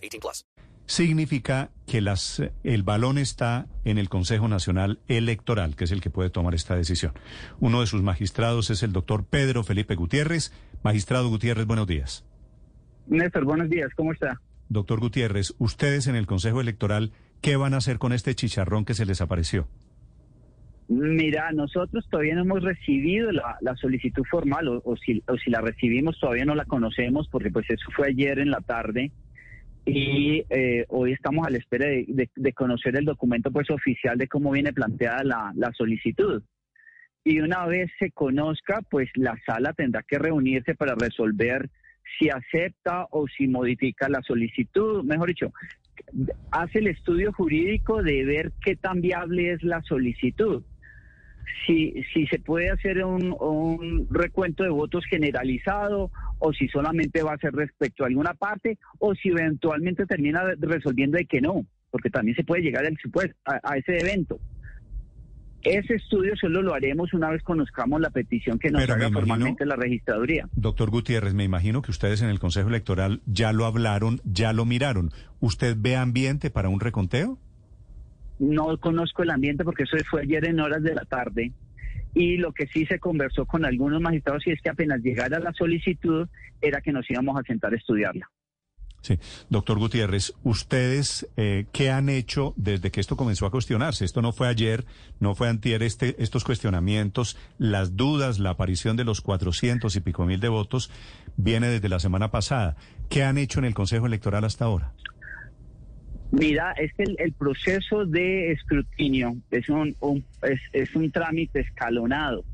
18 plus. Significa que las, el balón está en el Consejo Nacional Electoral, que es el que puede tomar esta decisión. Uno de sus magistrados es el doctor Pedro Felipe Gutiérrez. Magistrado Gutiérrez, buenos días. Néstor, buenos días. ¿Cómo está? Doctor Gutiérrez, ustedes en el Consejo Electoral, ¿qué van a hacer con este chicharrón que se les apareció? Mira, nosotros todavía no hemos recibido la, solicitud formal o, si, o, si, la recibimos todavía no la conocemos porque pues eso fue ayer en la tarde y eh, hoy estamos a la espera de, conocer el documento pues oficial de cómo viene planteada la, la solicitud. Y una vez se conozca, pues la sala tendrá que reunirse para resolver si acepta o si modifica la solicitud, mejor dicho, hace el estudio jurídico de ver qué tan viable es la solicitud si, si se puede hacer un, un, recuento de votos generalizado o si solamente va a ser respecto a alguna parte o si eventualmente termina resolviendo de que no, porque también se puede llegar al supuesto, a, ese evento. Ese estudio solo lo haremos una vez conozcamos la petición que nos haga formalmente la registraduría. Doctor Gutiérrez, me imagino que ustedes en el Consejo Electoral ya lo hablaron, ya lo miraron. ¿Usted ve ambiente para un reconteo? No conozco el ambiente porque eso fue ayer en horas de la tarde. Y lo que sí se conversó con algunos magistrados y es que apenas llegara la solicitud era que nos íbamos a sentar a estudiarla. Sí, doctor Gutiérrez, ¿ustedes eh, qué han hecho desde que esto comenzó a cuestionarse? Esto no fue ayer, no fue antier, este, estos cuestionamientos, las dudas, la aparición de los 400 y pico mil de votos viene desde la semana pasada. ¿Qué han hecho en el Consejo Electoral hasta ahora? Mira, es que el, proceso de escrutinio es un, es, un trámite escalonado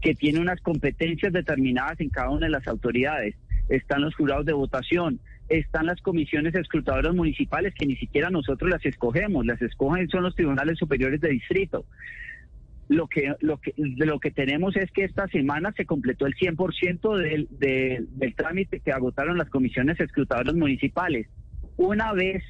que tiene unas competencias determinadas en cada una de las autoridades. Están los jurados de votación, están las comisiones escrutadoras municipales que ni siquiera nosotros las escogemos, las escogen son los tribunales superiores de distrito. Lo que, lo que, lo que tenemos es que esta semana se completó el 100% del, del, del trámite que agotaron las comisiones escrutadoras municipales. Una vez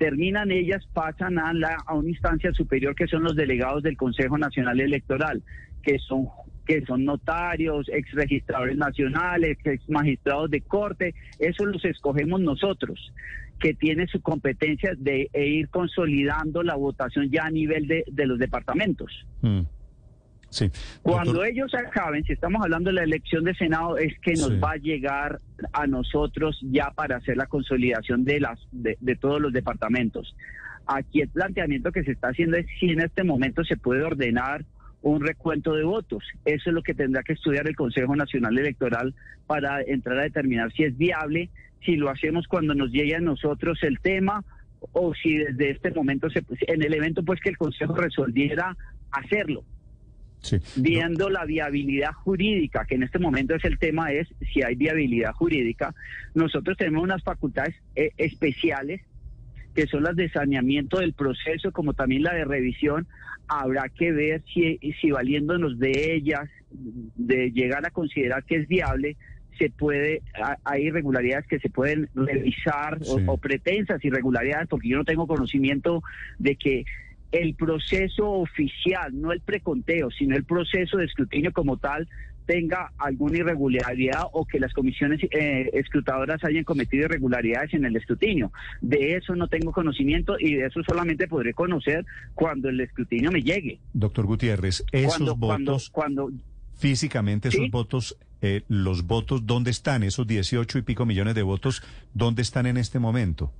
terminan ellas, pasan a, la, a una instancia superior que son los delegados del Consejo Nacional Electoral, que son que son notarios, ex registradores nacionales, ex magistrados de corte, eso los escogemos nosotros, que tiene su competencia de ir consolidando la votación ya a nivel de, de los departamentos. Mm. Cuando ellos acaben, si estamos hablando de la elección de Senado, es que nos va a llegar a nosotros ya para hacer la consolidación de, las, de, todos los departamentos. Aquí el planteamiento que se está haciendo es si en este momento se puede ordenar un recuento de votos. Eso es lo que tendrá que estudiar el Consejo Nacional Electoral para entrar a determinar si es viable, si lo hacemos cuando nos llegue a nosotros el tema o si desde este momento se, en el evento pues que el Consejo resolviera hacerlo. Viendo la viabilidad jurídica, que en este momento es el tema, es si hay viabilidad jurídica, nosotros tenemos unas facultades eh, especiales que son las de saneamiento del proceso, como también la de revisión. Habrá que ver si, si valiéndonos de ellas, de llegar a considerar que es viable, se puede, hay irregularidades que se pueden revisar o, o, pretensas irregularidades, porque yo no tengo conocimiento de que el proceso oficial, no el preconteo, sino el proceso de escrutinio como tal, tenga alguna irregularidad o que las comisiones eh, escrutadoras hayan cometido irregularidades en el escrutinio. De eso no tengo conocimiento y de eso solamente podré conocer cuando el escrutinio me llegue. Doctor Gutiérrez, esos votos, cuando, físicamente esos votos, eh, los votos, ¿dónde están? Esos 18 y pico millones de votos, ¿dónde están en este momento?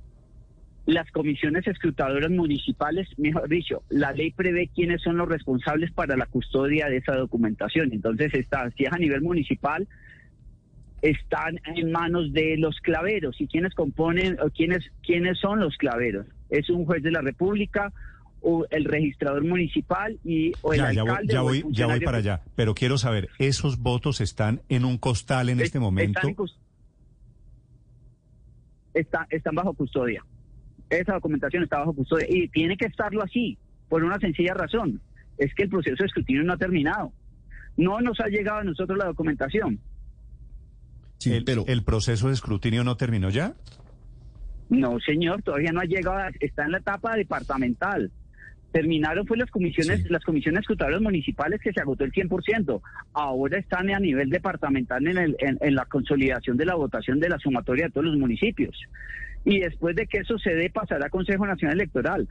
Las comisiones escrutadoras municipales, mejor dicho, la ley prevé quiénes son los responsables para la custodia de esa documentación. Entonces, está, si es a nivel municipal, están en manos de los claveros. ¿Y quiénes componen o quiénes, quiénes son los claveros? Es un juez de la República o el registrador municipal y o el alcalde. Ya voy, ya voy, para allá, pero quiero saber, ¿esos votos están en un costal en este momento? está, están bajo custodia. Esa documentación está bajo custodia y tiene que estarlo así, por una sencilla razón. Es que el proceso de escrutinio no ha terminado. No nos ha llegado a nosotros la documentación. Sí, el, pero ¿El proceso de escrutinio no terminó ya? No, señor, todavía no ha llegado, a- está en la etapa departamental. Terminaron fue las comisiones, Sí. las comisiones escrutadoras municipales que se agotó el 100%. Ahora están a nivel departamental en, el- en- en la consolidación de la votación de la sumatoria de todos los municipios. Y después de que eso se dé, pasará a Consejo Nacional Electoral.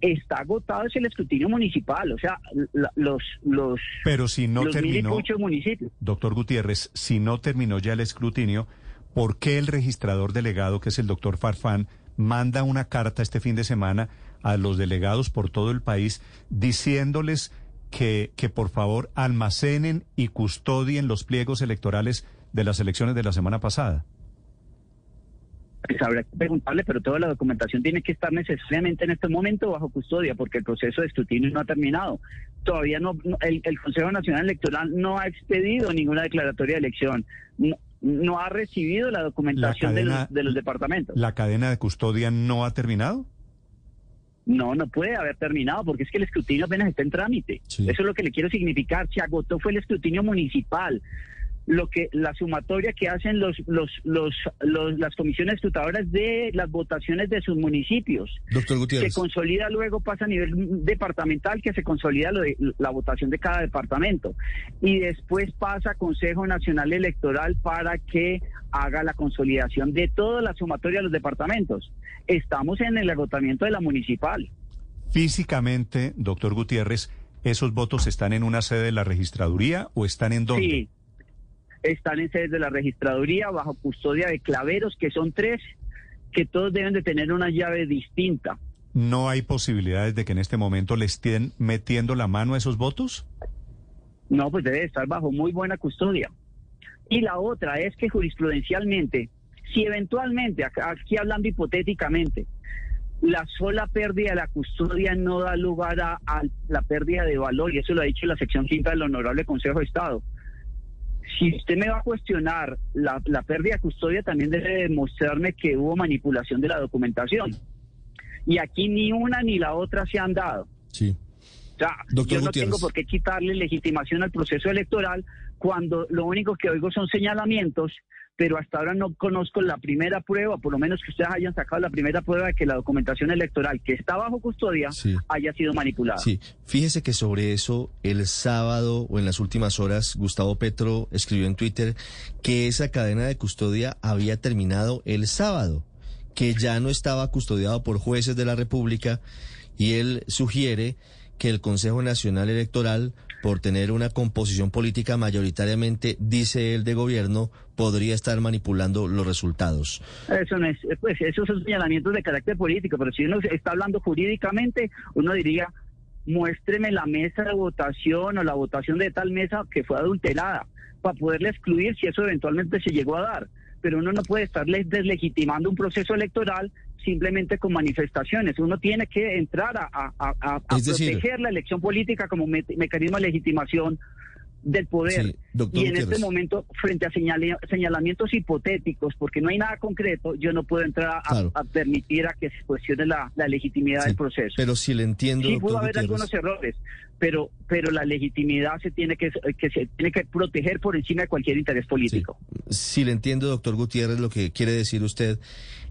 Está agotado es el escrutinio municipal, o sea, la- los, los, Pero si no los terminó, municipios. doctor Gutiérrez, si no terminó ya el escrutinio, ¿por qué el registrador delegado, que es el doctor Farfán, manda una carta este fin de semana a los delegados por todo el país diciéndoles que, que por favor almacenen y custodien los pliegos electorales de las elecciones de la semana pasada? Pues habrá que preguntarle, pero toda la documentación tiene que estar necesariamente en este momento bajo custodia, porque el proceso de escrutinio no ha terminado. Todavía no, no- el, el Consejo Nacional Electoral no ha expedido ninguna declaratoria de elección, no, no ha recibido la documentación de, cadena- los, de los departamentos. ¿La cadena de custodia no ha terminado? No, no puede haber terminado, porque es que el escrutinio apenas está en trámite. Sí. Eso es lo que le quiero significar. Se agotó fue el escrutinio municipal. Lo que la sumatoria que hacen los, los, los, los- las comisiones escrutadoras de las votaciones de sus municipios. doctor se Gutiérrez, consolida luego, pasa a nivel departamental, que se consolida lo de- la votación de cada departamento. Y después pasa a Consejo Nacional Electoral para que haga la consolidación de toda la sumatoria de los departamentos. Estamos en el agotamiento de la municipal. Físicamente, doctor Gutiérrez, ¿esos votos están en una sede de la registraduría o están en dónde? Sí, están en sedes de la registraduría bajo custodia de claveros, que son tres, que todos deben de tener una llave distinta. ¿No hay posibilidades de que en este momento le estén metiendo la mano a esos votos? No, pues debe estar bajo muy buena custodia. Y la otra es que jurisprudencialmente, si eventualmente, aquí hablando hipotéticamente, la sola pérdida de la custodia no da lugar a, a la pérdida de valor, y eso lo ha dicho la sección quinta del Honorable Consejo de Estado. Si usted me va a cuestionar la, la pérdida de custodia, también debe demostrarme que hubo manipulación de la documentación. Y aquí ni una ni la otra se han dado. sí. O sea, Doctor yo no Gutiérrez. tengo por qué quitarle legitimación al proceso electoral cuando lo único que oigo son señalamientos, pero hasta ahora no conozco la primera prueba, por lo menos que ustedes hayan sacado la primera prueba de que la documentación electoral que está bajo custodia Sí. haya sido manipulada. Sí, fíjese que sobre eso el sábado o en las últimas horas Gustavo Petro escribió en Twitter que esa cadena de custodia había terminado el sábado, que ya no estaba custodiado por jueces de la República y él sugiere que el Consejo Nacional Electoral, por tener una composición política mayoritariamente, dice él, de gobierno, podría estar manipulando los resultados. Eso no es, pues esos son señalamientos de carácter político, pero si uno está hablando jurídicamente, uno diría, muéstreme la mesa de votación o la votación de tal mesa que fue adulterada, para poderle excluir si eso eventualmente se llegó a dar. Pero uno no puede estar le- deslegitimando un proceso electoral simplemente con manifestaciones. Uno tiene que entrar a, a- a- a- a Es decir- proteger la elección política como me- mecanismo de legitimación del poder. Sí, y en este momento, frente a señale- señalamientos hipotéticos, porque no hay nada concreto, yo no puedo entrar a, Claro. a permitir a que se cuestione la, la legitimidad Sí, del proceso. Pero si le entiendo, sí pudo haber Gutiérrez. algunos errores, pero pero la legitimidad se tiene que, que se tiene que proteger por encima de cualquier interés político. Si le entiendo, doctor Gutiérrez, lo que quiere decir usted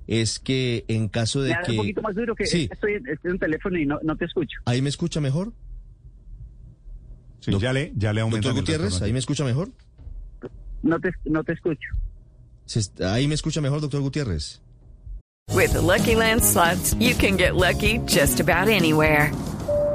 es que en caso de que... un poquito más duro que Sí. estoy, estoy en un teléfono y no, no te escucho. ¿Ahí me escucha mejor? Sí, Doc- ya le, ya le Doctor el Gutiérrez. ¿ahí me escucha mejor? No te, no te escucho. ¿Ahí me escucha mejor, doctor Gutiérrez? With the Lucky Land slots, you can get lucky just about anywhere.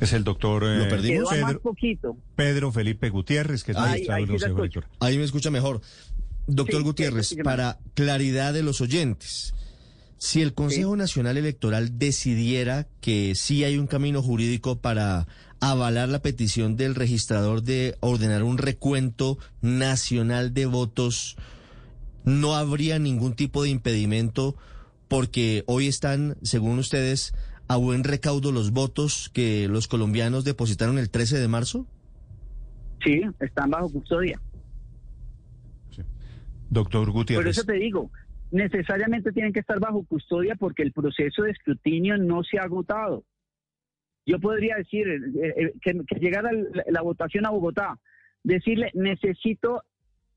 Es el doctor eh, Pedro, poquito. Pedro Felipe Gutiérrez, que es Ahí- magistrado ahí del sí la Consejo. Ahí me escucha mejor. Doctor Sí, Gutiérrez, sí, sí, sí. para claridad de los oyentes, Si el Consejo Nacional Electoral decidiera que sí hay un camino jurídico para avalar la petición del registrador de ordenar un recuento nacional de votos, no habría ningún tipo de impedimento porque hoy están, según ustedes, a buen recaudo los votos que los colombianos depositaron el 13 de marzo? Sí, están bajo custodia. Doctor Por Gutiérrez. eso te digo, necesariamente tienen que estar bajo custodia porque el proceso de escrutinio no se ha agotado. Yo podría decir eh, eh, que, que llegara la, la votación a Bogotá, decirle, necesito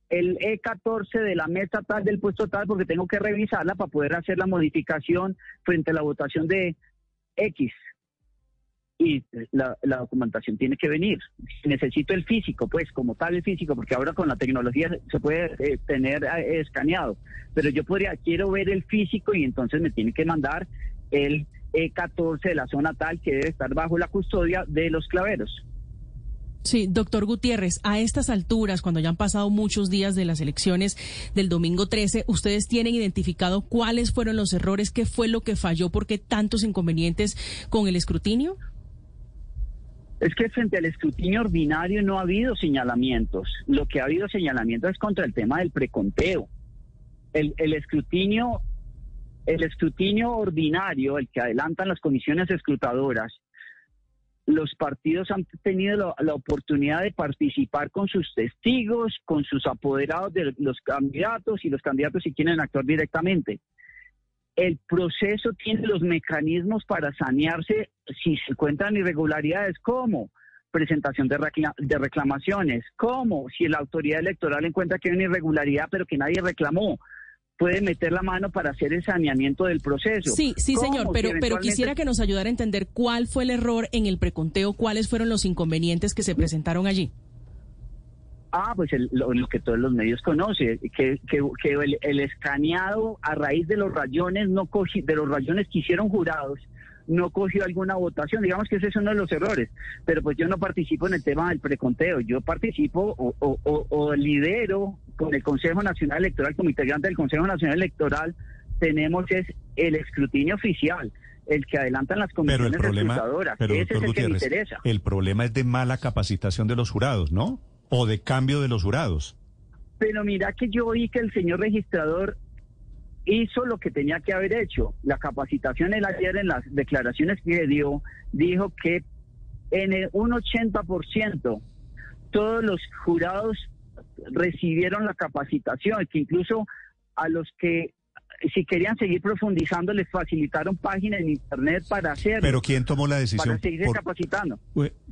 el E14 de la mesa tal del puesto tal porque tengo que revisarla para poder hacer la modificación frente a la votación de X. Y la, documentación tiene que venir. Necesito el físico, pues como tal el físico, porque ahora con la tecnología se puede eh, tener eh, escaneado. Pero yo podría, quiero ver el físico y entonces me tiene que mandar el E14 de la zona tal que debe estar bajo la custodia de los claveros. Sí, doctor Gutiérrez, a estas alturas, cuando ya han pasado muchos días de las elecciones del domingo 13, ¿ustedes tienen identificado cuáles fueron los errores? ¿Qué fue lo que falló? ¿Por qué tantos inconvenientes con el escrutinio? Es que frente al escrutinio ordinario no ha habido señalamientos. Lo que ha habido señalamientos es contra el tema del preconteo. El, el escrutinio, el escrutinio ordinario, el que adelantan las comisiones escrutadoras, los partidos han tenido la, oportunidad de participar con sus testigos, con sus apoderados de los candidatos y los candidatos si quieren actuar directamente. El proceso tiene los mecanismos para sanearse si se encuentran irregularidades, como presentación de, de reclamaciones, como si la autoridad electoral encuentra que hay una irregularidad pero que nadie reclamó, puede meter la mano para hacer el saneamiento del proceso. Sí, sí, señor, pero, pero quisiera que nos ayudara a entender cuál fue el error en el preconteo, cuáles fueron los inconvenientes que se presentaron allí. Ah, pues el- lo, lo que todos los medios conocen, que, que, que el, el escaneado a raíz de los rayones no cogi- de los rayones que hicieron jurados no cogió alguna votación, digamos que ese es uno de los errores, pero pues yo no participo en el tema del preconteo, yo participo o, o- o- o lidero con el Consejo Nacional Electoral, como integrante del Consejo Nacional Electoral, tenemos es el escrutinio oficial, el que adelantan las Pero el comisiones problema, pero ese es el que me interesa. el problema es de mala capacitación de los jurados, ¿no? O de cambio de los jurados. Pero mira que yo oí que el señor registrador hizo lo que tenía que haber hecho. La capacitación él ayer en las declaraciones que dio dijo que en el, un 80% todos los jurados recibieron la capacitación, que incluso a los que si querían seguir profundizando les facilitaron páginas en internet para hacerlo, Pero ¿quién tomó la para decisión? seguir por- capacitando.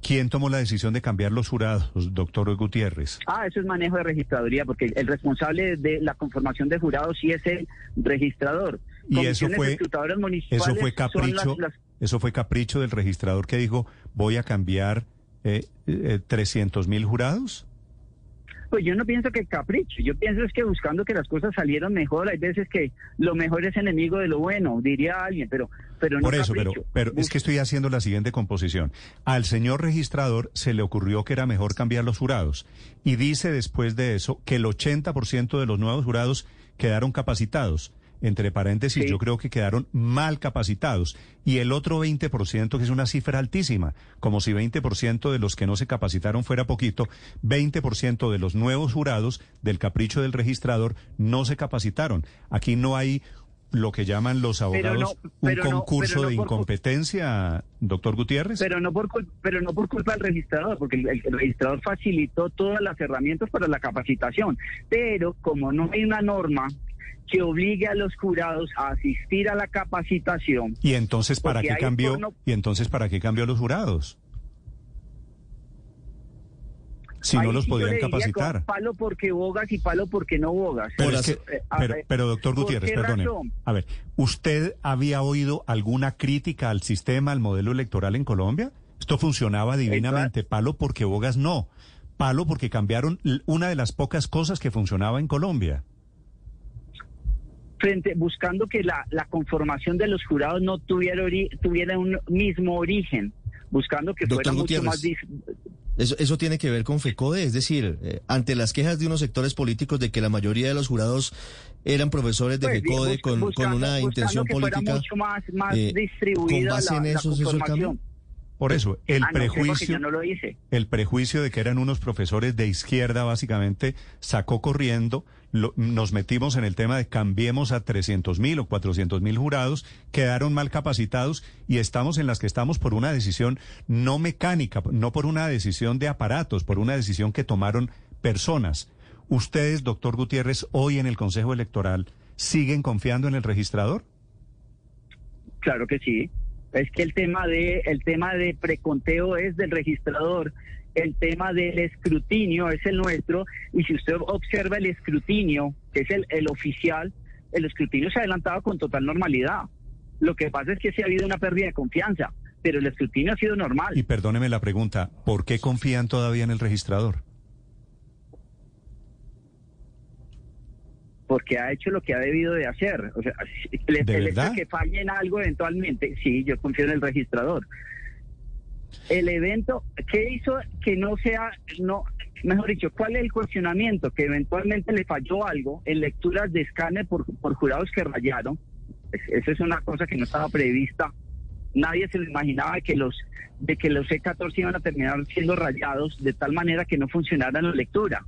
¿Quién tomó la decisión de cambiar los jurados, doctor Gutiérrez? Ah, eso es manejo de registraduría, porque el responsable de la conformación de jurados sí es el registrador. Y eso fue, eso fue capricho, las- las- eso fue capricho del registrador que dijo voy a cambiar eh, eh, 300 mil jurados. Pues yo no pienso que capricho, yo pienso es que buscando que las cosas salieran mejor, hay veces que lo mejor es enemigo de lo bueno, diría alguien, pero, pero no Por eso, pero, capricho. pero es que estoy haciendo la siguiente composición. Al señor registrador se le ocurrió que era mejor cambiar los jurados y dice después de eso que el 80% de los nuevos jurados quedaron capacitados. Entre paréntesis, Sí. yo creo que quedaron mal capacitados. Y el otro 20%, que es una cifra altísima, como si 20% de los que no se capacitaron fuera poquito, 20% de los nuevos jurados del capricho del registrador no se capacitaron. Aquí no hay lo que llaman los abogados no, un no, concurso no de incompetencia, doctor Gutiérrez. Pero no por pero no por culpa del registrador, porque el, el registrador facilitó todas las herramientas para la capacitación. Pero como no hay una norma que obligue a los jurados a asistir a la capacitación, y entonces para qué cambió y entonces para qué cambió los jurados? Si no los sí podían capacitar. Palo porque bogas y palo porque no bogas. Pero, es que- eh, pero, pero, doctor ¿por Gutiérrez, perdone. razón? A ver, ¿usted había oído alguna crítica al sistema, al modelo electoral en Colombia? Esto funcionaba divinamente. Palo porque bogas no. Palo porque cambiaron una de las pocas cosas que funcionaba en Colombia. Frente buscando que la, la conformación de los jurados no tuviera ori- tuviera un mismo origen, buscando que Doctor fuera mucho más Eso, eso tiene que ver con FECODE, es decir, eh, ante las quejas de unos sectores políticos de que la mayoría de los jurados eran profesores de Pues, FECODE bus- con, con buscando- una buscando intención que fuera política. mucho más, más eh, distribuida ¿Con base la, en la eso hizo el cambio? Por eso, el Ah, no prejuicio... yo no lo hice. El prejuicio de que eran unos profesores de izquierda, básicamente, sacó corriendo. lo- nos metimos en el tema de cambiemos a 300 mil o 400 mil jurados, quedaron mal capacitados y estamos en las que estamos por una decisión no mecánica, no por una decisión de aparatos, por una decisión que tomaron personas. Ustedes, doctor Gutiérrez, hoy en el Consejo Electoral, ¿siguen confiando en el registrador? Claro que sí. Es que el tema de el tema de preconteo es del registrador, el tema del escrutinio es el nuestro y si usted observa el escrutinio, que es el, el oficial, el escrutinio se ha adelantado con total normalidad. Lo que pasa es que sí ha habido una pérdida de confianza, pero el escrutinio ha sido normal. Y perdóneme la pregunta, ¿por qué confían todavía en el registrador? Porque ha hecho lo que ha debido de hacer. O sea, el, ¿De el hecho que falle en algo eventualmente, sí, yo confío en el registrador. El evento, ¿qué hizo que no sea, no, mejor dicho, cuál es el cuestionamiento? Que eventualmente le falló algo en lecturas de escáner por, por jurados que rayaron. Es- Eso es una cosa que no estaba prevista. Nadie se lo imaginaba que los de que los C14 iban a terminar siendo rayados de tal manera que no funcionara la lectura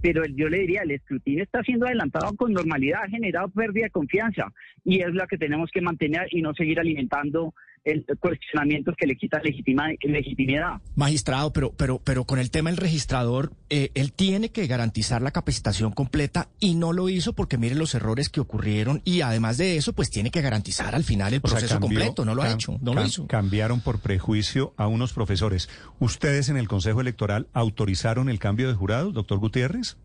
pero yo le diría, el escrutinio está siendo adelantado con normalidad, ha generado pérdida de confianza y es la que tenemos que mantener y no seguir alimentando el cuestionamientos que le quitan legitima- legitimidad. Magistrado, pero, pero, pero con el tema del registrador, eh, él tiene que garantizar la capacitación completa y no lo hizo porque mire los errores que ocurrieron y además de eso, pues tiene que garantizar al final el O sea, proceso cambió- completo. No lo ha hecho, no lo hizo. Cambiaron por prejuicio a unos profesores. ¿Ustedes en el Consejo Electoral autorizaron el cambio de jurado, doctor Gutiérrez?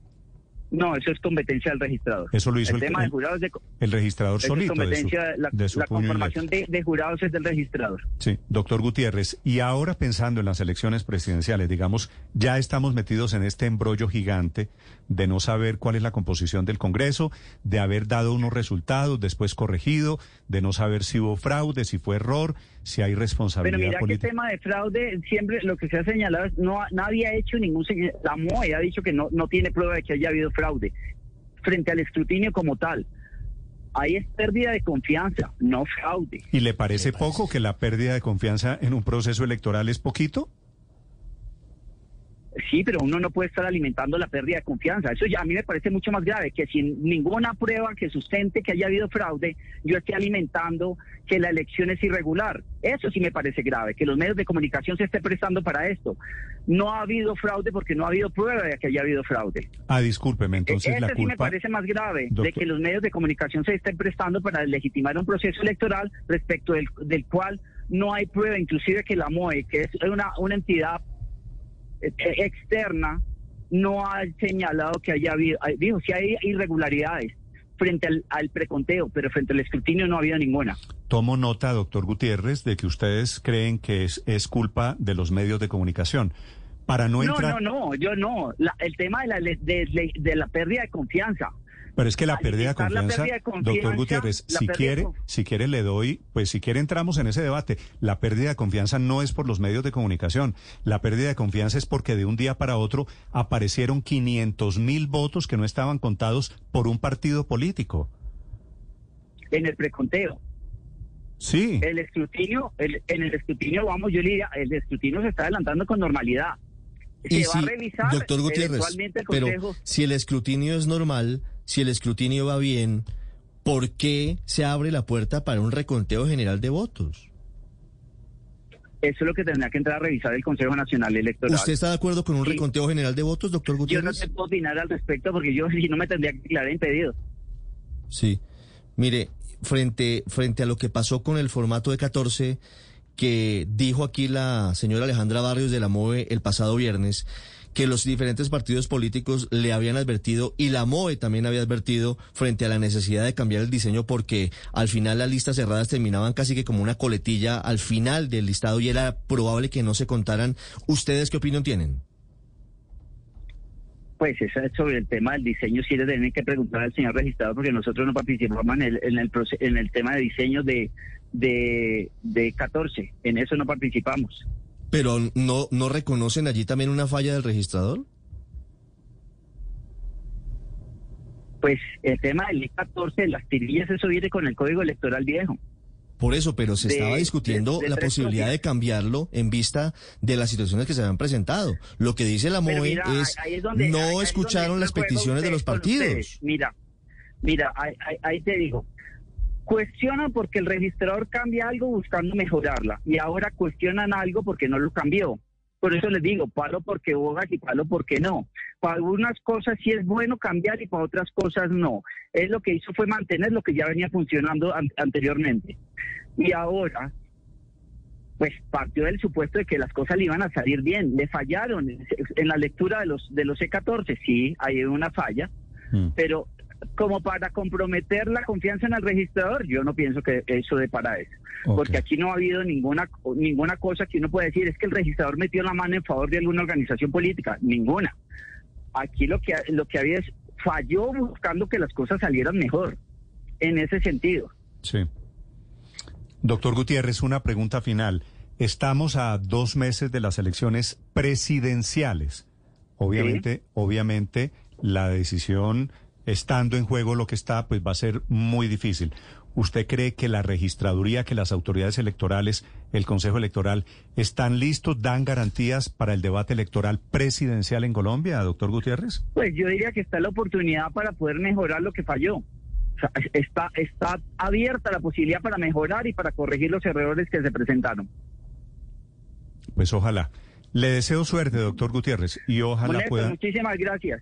No, eso es competencia del registrador. Eso lo hizo el el- tema de jurados de, El registrador solito de su, competencia, la, de su la puño y conformación de, de jurados es del registrador. Sí, doctor Gutiérrez. Y ahora pensando en las elecciones presidenciales, digamos, ya estamos metidos en este embrollo gigante de no saber cuál es la composición del Congreso, de haber dado unos resultados, después corregido, de no saber si hubo fraude, si fue error, si hay Pero responsabilidad mira que política. tema de fraude, siempre lo que se ha señalado es no ha- nadie ha hecho ningún señal- la MOE ha dicho que no, no tiene prueba de que haya habido fraude frente al escrutinio como tal. Ahí es pérdida de confianza, no fraude. ¿Y le parece poco que la pérdida de confianza en un proceso electoral es poquito? Sí, pero uno no puede estar alimentando la pérdida de confianza. Eso ya a mí me parece mucho más grave que sin ninguna prueba que sustente que haya habido fraude, yo esté alimentando que la elección es irregular. Eso sí me parece grave, que los medios de comunicación se estén prestando para esto. No ha habido fraude porque no ha habido prueba de que haya habido fraude. Ah, discúlpeme, entonces Ese la sí me culpa... parece más grave, de que los medios de comunicación se estén prestando para legitimar un proceso electoral respecto del, del cual no hay prueba, inclusive que la MOE, que es una, una entidad externa, no ha señalado que haya habido, hay- dijo, si hay irregularidades frente al, al preconteo, pero frente al escrutinio no ha habido ninguna. Tomo nota, doctor Gutiérrez, de que ustedes creen que es, es culpa de los medios de comunicación. Para no No, entrar... no, no, yo no. La- el tema de la, le- de, de- de la pérdida de confianza. Pero es que la pérdida de confianza, pérdida de confianza, doctor Gutiérrez, si de quiere, si quiere le doy, pues si quiere entramos en ese debate. La pérdida de confianza no es por los medios de comunicación. La pérdida de confianza es porque de un día para otro aparecieron 500 mil votos que no estaban contados por un partido político. en el preconteo. Sí. El escrutinio, el- en el escrutinio, vamos, yo le diría, el escrutinio se está adelantando con normalidad. Se Y va si, a revisar doctor Gutiérrez, el pero si el escrutinio es normal, si el escrutinio va bien, ¿por qué se abre la puerta para un reconteo general de votos? Eso es lo que tendrá que entrar a revisar el Consejo Nacional Electoral. ¿Usted está de acuerdo con un Sí. reconteo general de votos, doctor Yo no Gutiérrez? te puedo opinar al respecto porque yo si no me tendría que declarar impedido. Sí. Mire, frente, frente a lo que pasó con el formato de 14 que dijo aquí la señora Alejandra Barrios de la MOVE el pasado viernes, que los diferentes partidos políticos le habían advertido y la MOVE también había advertido frente a la necesidad de cambiar el diseño porque al final las listas cerradas terminaban casi que como una coletilla al final del listado y era probable que no se contaran. ¿Ustedes qué opinión tienen? Pues eso es sobre el tema del diseño, sí le tienen que preguntar al señor registrado porque nosotros no participamos en el, en el, en el tema de diseño de, de, de 14. En eso no participamos. Pero no, no reconocen allí también una falla del registrador? Pues el tema del I-14, las tirillas, eso viene con el código electoral viejo. Por eso, pero se De- estaba discutiendo de- de la posibilidad de cambiarlo en vista de las situaciones que se habían presentado. Lo que dice la MOE mira, es, donde- no es escucharon las peticiones de los partidos. Mira, mira, ahí, ahí- ahí te digo. Cuestionan porque el registrador cambia algo buscando mejorarla y ahora cuestionan algo porque no lo cambió. Por eso les digo, palo porque bogas y palo porque no. Para algunas cosas sí es bueno cambiar y para otras cosas no. Él lo que hizo fue mantener lo que ya venía funcionando an- anteriormente. Y ahora, pues partió del supuesto de que las cosas le iban a salir bien. Le fallaron en la lectura de los de los C14, sí, hay una falla, Mm. pero como para comprometer la confianza en el registrador, yo no pienso que eso de para eso. Porque aquí no ha habido ninguna ninguna cosa que uno pueda decir es que el registrador metió la mano en favor de alguna organización política, ninguna. Aquí lo que lo que había es falló buscando que las cosas salieran mejor en ese sentido. Sí. Doctor Gutiérrez, una pregunta final. Estamos a dos meses de las elecciones presidenciales. Obviamente, obviamente, la decisión estando en juego lo que está, pues va a ser muy difícil. ¿Usted cree que la registraduría, que las autoridades electorales, el Consejo Electoral, están listos, dan garantías para el debate electoral presidencial en Colombia, doctor Gutiérrez? Pues yo diría que está la oportunidad para poder mejorar lo que falló. O sea, está, está abierta la posibilidad para mejorar y para corregir los errores que se presentaron. Pues ojalá. Le deseo suerte, doctor Gutiérrez, y ojalá Molesto, pueda. muchísimas gracias.